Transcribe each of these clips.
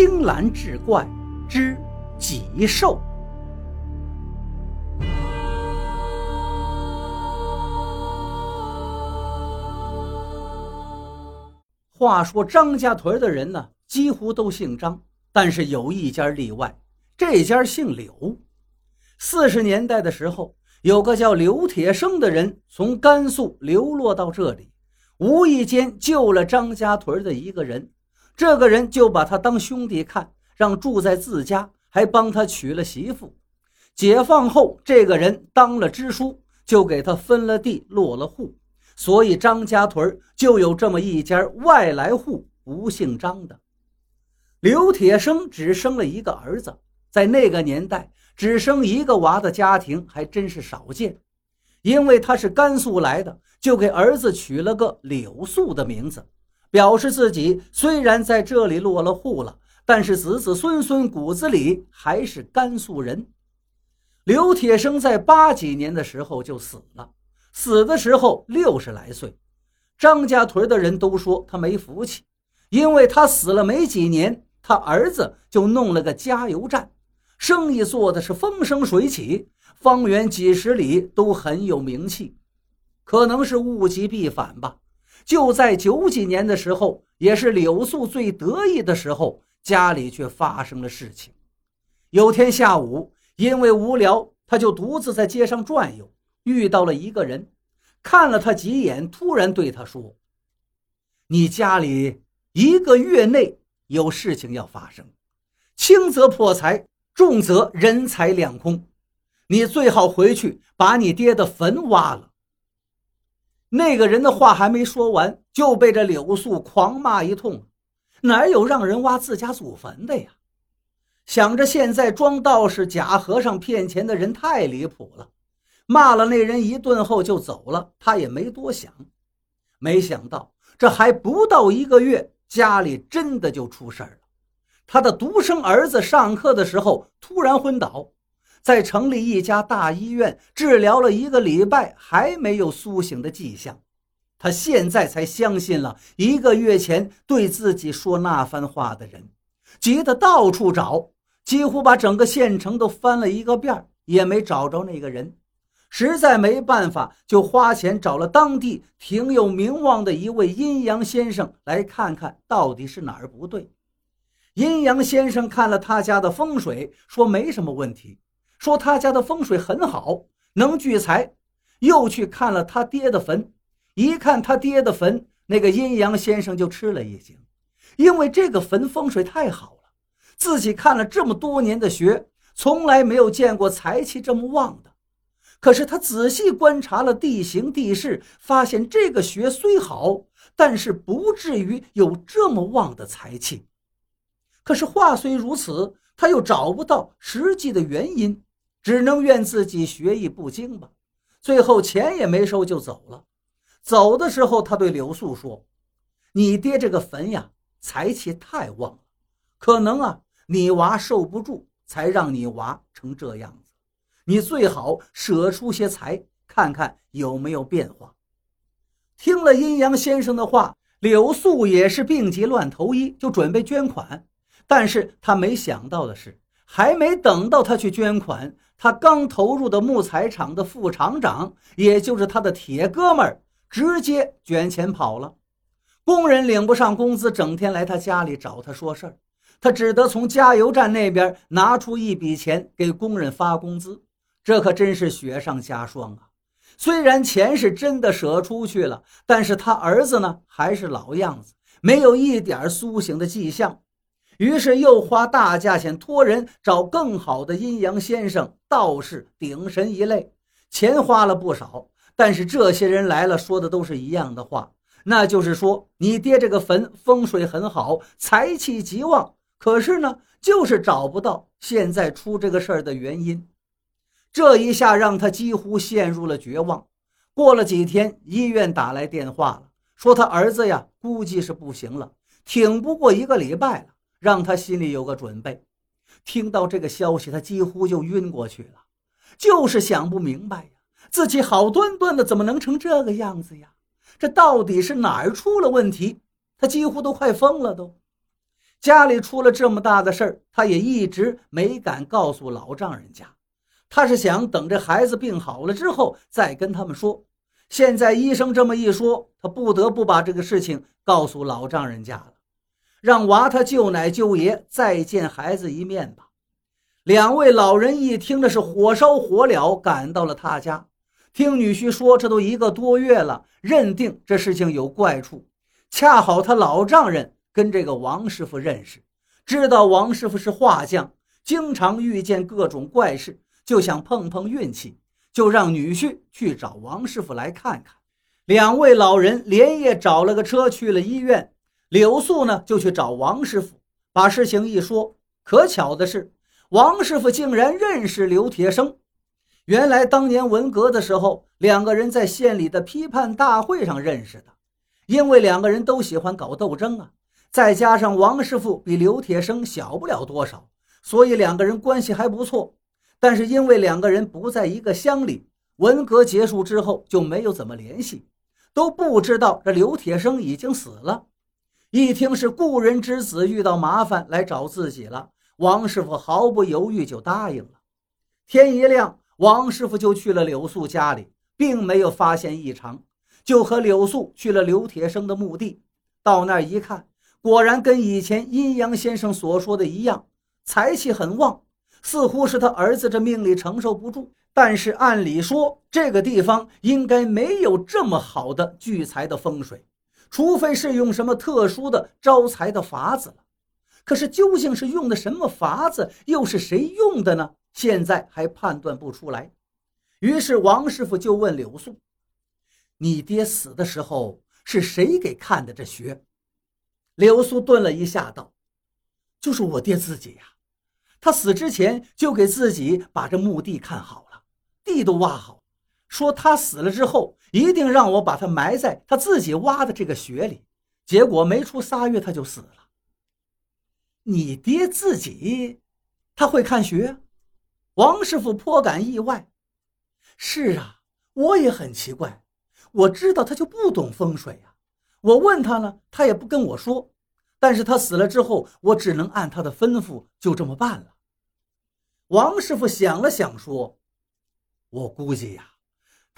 青蓝志怪之极兽。话说张家屯的人呢，几乎都姓张，但是有一家例外，这家姓柳。四十年代的时候，有个叫刘铁生的人从甘肃流落到这里，无意间救了张家屯的一个人。这个人就把他当兄弟看，让住在自家，还帮他娶了媳妇。解放后，这个人当了支书，就给他分了地，落了户。所以张家屯就有这么一家外来户，不姓张的。刘铁生只生了一个儿子，在那个年代，只生一个娃的家庭还真是少见。因为他是甘肃来的，就给儿子取了个柳素的名字，表示自己虽然在这里落了户了，但是子子孙孙骨子里还是甘肃人。刘铁生在八几年的时候就死了。死的时候六十来岁，张家屯的人都说他没福气，因为他死了没几年，他儿子就弄了个加油站，生意做的是风生水起，方圆几十里都很有名气。可能是物极必反吧，就在九几年的时候，也是柳素最得意的时候，家里却发生了事情。有天下午，因为无聊，他就独自在街上转悠。遇到了一个人，看了他几眼，突然对他说：“你家里一个月内有事情要发生，轻则破财，重则人财两空。你最好回去把你爹的坟挖了。”那个人的话还没说完，就被这柳素狂骂一通：“哪有让人挖自家祖坟的呀？想着现在装道士、假和尚骗钱的人太离谱了。”骂了那人一顿后就走了，他也没多想。没想到这还不到一个月，家里真的就出事了。他的独生儿子上课的时候突然昏倒，在城里一家大医院治疗了一个礼拜，还没有苏醒的迹象。他现在才相信了一个月前对自己说那番话的人，急得到处找，几乎把整个县城都翻了一个遍，也没找着那个人。实在没办法，就花钱找了当地挺有名望的一位阴阳先生来看看到底是哪儿不对。阴阳先生看了他家的风水，说没什么问题，说他家的风水很好，能聚财。又去看了他爹的坟，一看他爹的坟，那个阴阳先生就吃了一惊，因为这个坟风水太好了，自己看了这么多年的学，从来没有见过财气这么旺的。可是他仔细观察了地形地势，发现这个穴虽好，但是不至于有这么旺的财气。可是话虽如此，他又找不到实际的原因，只能怨自己学艺不精吧。最后钱也没收就走了。走的时候，他对刘素说：“你爹这个坟呀，财气太旺了，可能啊，你娃受不住，才让你娃成这样子。”你最好舍出些财，看看有没有变化。听了阴阳先生的话，柳素也是病急乱投医，就准备捐款。但是他没想到的是，还没等到他去捐款，他刚投入的木材厂的副厂长，也就是他的铁哥们儿，直接卷钱跑了。工人领不上工资，整天来他家里找他说事儿，他只得从加油站那边拿出一笔钱给工人发工资。这可真是雪上加霜啊！虽然钱是真的舍出去了，但是他儿子呢，还是老样子，没有一点苏醒的迹象。于是又花大价钱托人找更好的阴阳先生、道士、顶神一类，钱花了不少。但是这些人来了，说的都是一样的话，那就是说你爹这个坟风水很好，财气极旺。可是呢，就是找不到现在出这个事儿的原因。这一下让他几乎陷入了绝望。过了几天，医院打来电话了，说他儿子呀，估计是不行了，挺不过一个礼拜了，让他心里有个准备。听到这个消息，他几乎就晕过去了，就是想不明白呀，自己好端端的怎么能成这个样子呀？这到底是哪儿出了问题？他几乎都快疯了都。家里出了这么大的事儿，他也一直没敢告诉老丈人家。他是想等这孩子病好了之后再跟他们说。现在医生这么一说，他不得不把这个事情告诉老丈人家了，让娃他舅奶舅爷再见孩子一面吧。两位老人一听，的是火烧火燎，赶到了他家。听女婿说，这都一个多月了，认定这事情有怪处。恰好他老丈人跟这个王师傅认识，知道王师傅是画匠，经常遇见各种怪事，就想碰碰运气。就让女婿去找王师傅来看看。两位老人连夜找了个车去了医院。柳素呢就去找王师傅，把事情一说。可巧的是，王师傅竟然认识刘铁生。原来当年文革的时候，两个人在县里的批判大会上认识的。因为两个人都喜欢搞斗争啊，再加上王师傅比刘铁生小不了多少，所以两个人关系还不错。但是因为两个人不在一个乡里，文革结束之后就没有怎么联系，都不知道这刘铁生已经死了。一听是故人之子遇到麻烦来找自己了，王师傅毫不犹豫就答应了。天一亮，王师傅就去了柳素家里，并没有发现异常，就和柳素去了刘铁生的墓地。到那儿一看，果然跟以前阴阳先生所说的一样，财气很旺。似乎是他儿子这命里承受不住，但是按理说这个地方应该没有这么好的聚财的风水，除非是用什么特殊的招财的法子了。可是究竟是用的什么法子，又是谁用的呢？现在还判断不出来。于是王师傅就问柳素：“你爹死的时候是谁给看的这穴？”柳素顿了一下，道：“就是我爹自己呀。”他死之前就给自己把这墓地看好了，地都挖好，说他死了之后一定让我把他埋在他自己挖的这个穴里。结果没出仨月他就死了。你爹自己他会看穴？王师傅颇感意外。是啊，我也很奇怪。我知道他就不懂风水呀。我问他了，他也不跟我说。但是他死了之后，我只能按他的吩咐就这么办了。王师傅想了想说：“我估计呀，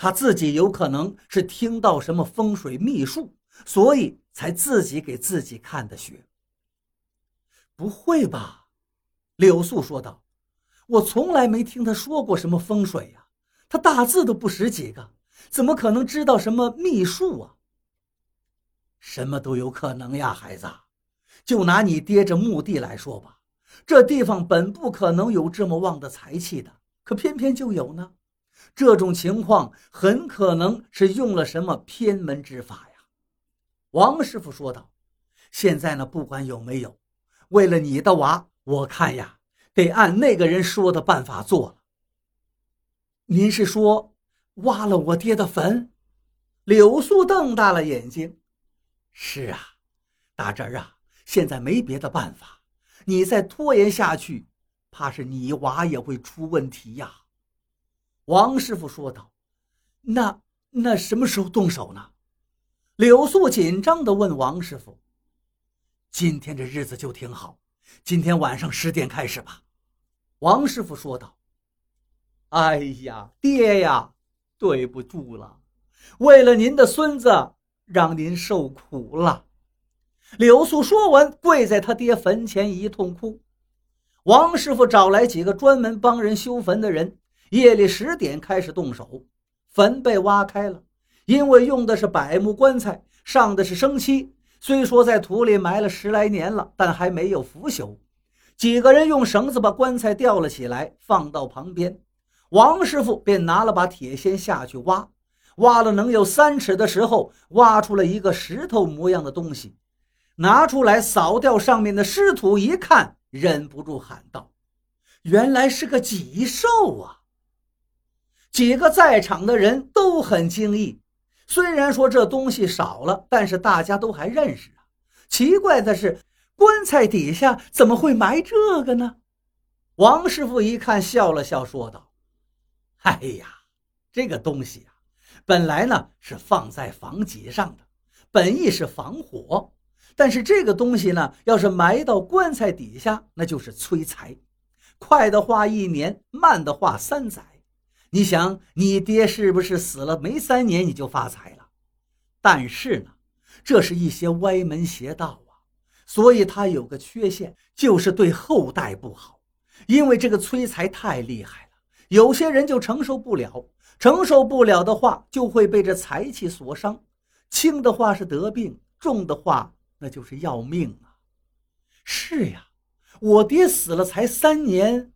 他自己有可能是听到什么风水秘术，所以才自己给自己看的穴。”不会吧？柳素说道：“我从来没听他说过什么风水呀，他大字都不识几个，怎么可能知道什么秘术啊？什么都有可能呀，孩子。”就拿你爹这墓地来说吧，这地方本不可能有这么旺的财气的，可偏偏就有呢。这种情况很可能是用了什么偏门之法呀。王师傅说道：“现在呢，不管有没有，为了你的娃，我看呀，得按那个人说的办法做了。”您是说挖了我爹的坟？柳素瞪大了眼睛：“是啊，大侄儿啊。”现在没别的办法，你再拖延下去，怕是你娃也会出问题呀。”王师傅说道。“那那什么时候动手呢？”柳素紧张地问王师傅。“今天这日子就挺好，今天晚上十点开始吧。”王师傅说道。“哎呀，爹呀，对不住了，为了您的孙子，让您受苦了。”柳素说完，跪在他爹坟前一通哭。王师傅找来几个专门帮人修坟的人，夜里十点开始动手。坟被挖开了，因为用的是柏木棺材，上的是生漆。虽说在土里埋了十来年了，但还没有腐朽。几个人用绳子把棺材吊了起来，放到旁边。王师傅便拿了把铁锨下去挖，挖了能有三尺的时候，挖出了一个石头模样的东西。拿出来扫掉上面的湿土，一看，忍不住喊道：“原来是个脊兽啊！”几个在场的人都很惊异。虽然说这东西少了，但是大家都还认识啊。奇怪的是，棺材底下怎么会埋这个呢？王师傅一看，笑了笑，说道：“哎呀，这个东西啊，本来呢是放在房脊上的，本意是防火。”但是这个东西呢，要是埋到棺材底下，那就是催财，快的话一年，慢的话三载。你想，你爹是不是死了没三年你就发财了？但是呢，这是一些歪门邪道啊，所以他有个缺陷，就是对后代不好，因为这个催财太厉害了，有些人就承受不了，承受不了的话，就会被这财气所伤，轻的话是得病，重的话。那就是要命啊！是呀，我爹死了才三年，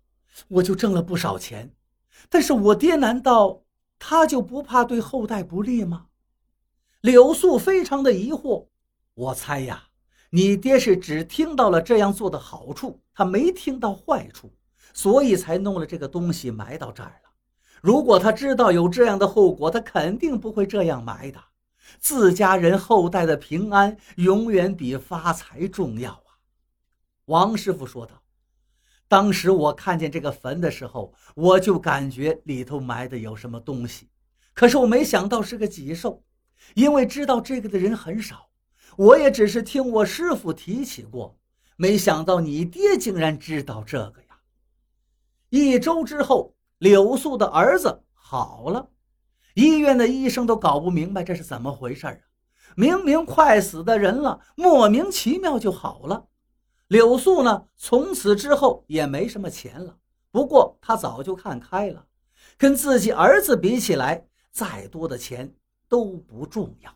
我就挣了不少钱。但是我爹难道他就不怕对后代不利吗？柳素非常的疑惑。我猜呀，你爹是只听到了这样做的好处，他没听到坏处，所以才弄了这个东西埋到这儿了。如果他知道有这样的后果，他肯定不会这样埋的。自家人后代的平安永远比发财重要啊！王师傅说道：“当时我看见这个坟的时候，我就感觉里头埋的有什么东西，可是我没想到是个吉兽，因为知道这个的人很少，我也只是听我师傅提起过，没想到你爹竟然知道这个呀！”一周之后，柳素的儿子好了。医院的医生都搞不明白这是怎么回事啊！明明快死的人了，莫名其妙就好了。柳素呢，从此之后也没什么钱了。不过他早就看开了，跟自己儿子比起来，再多的钱都不重要。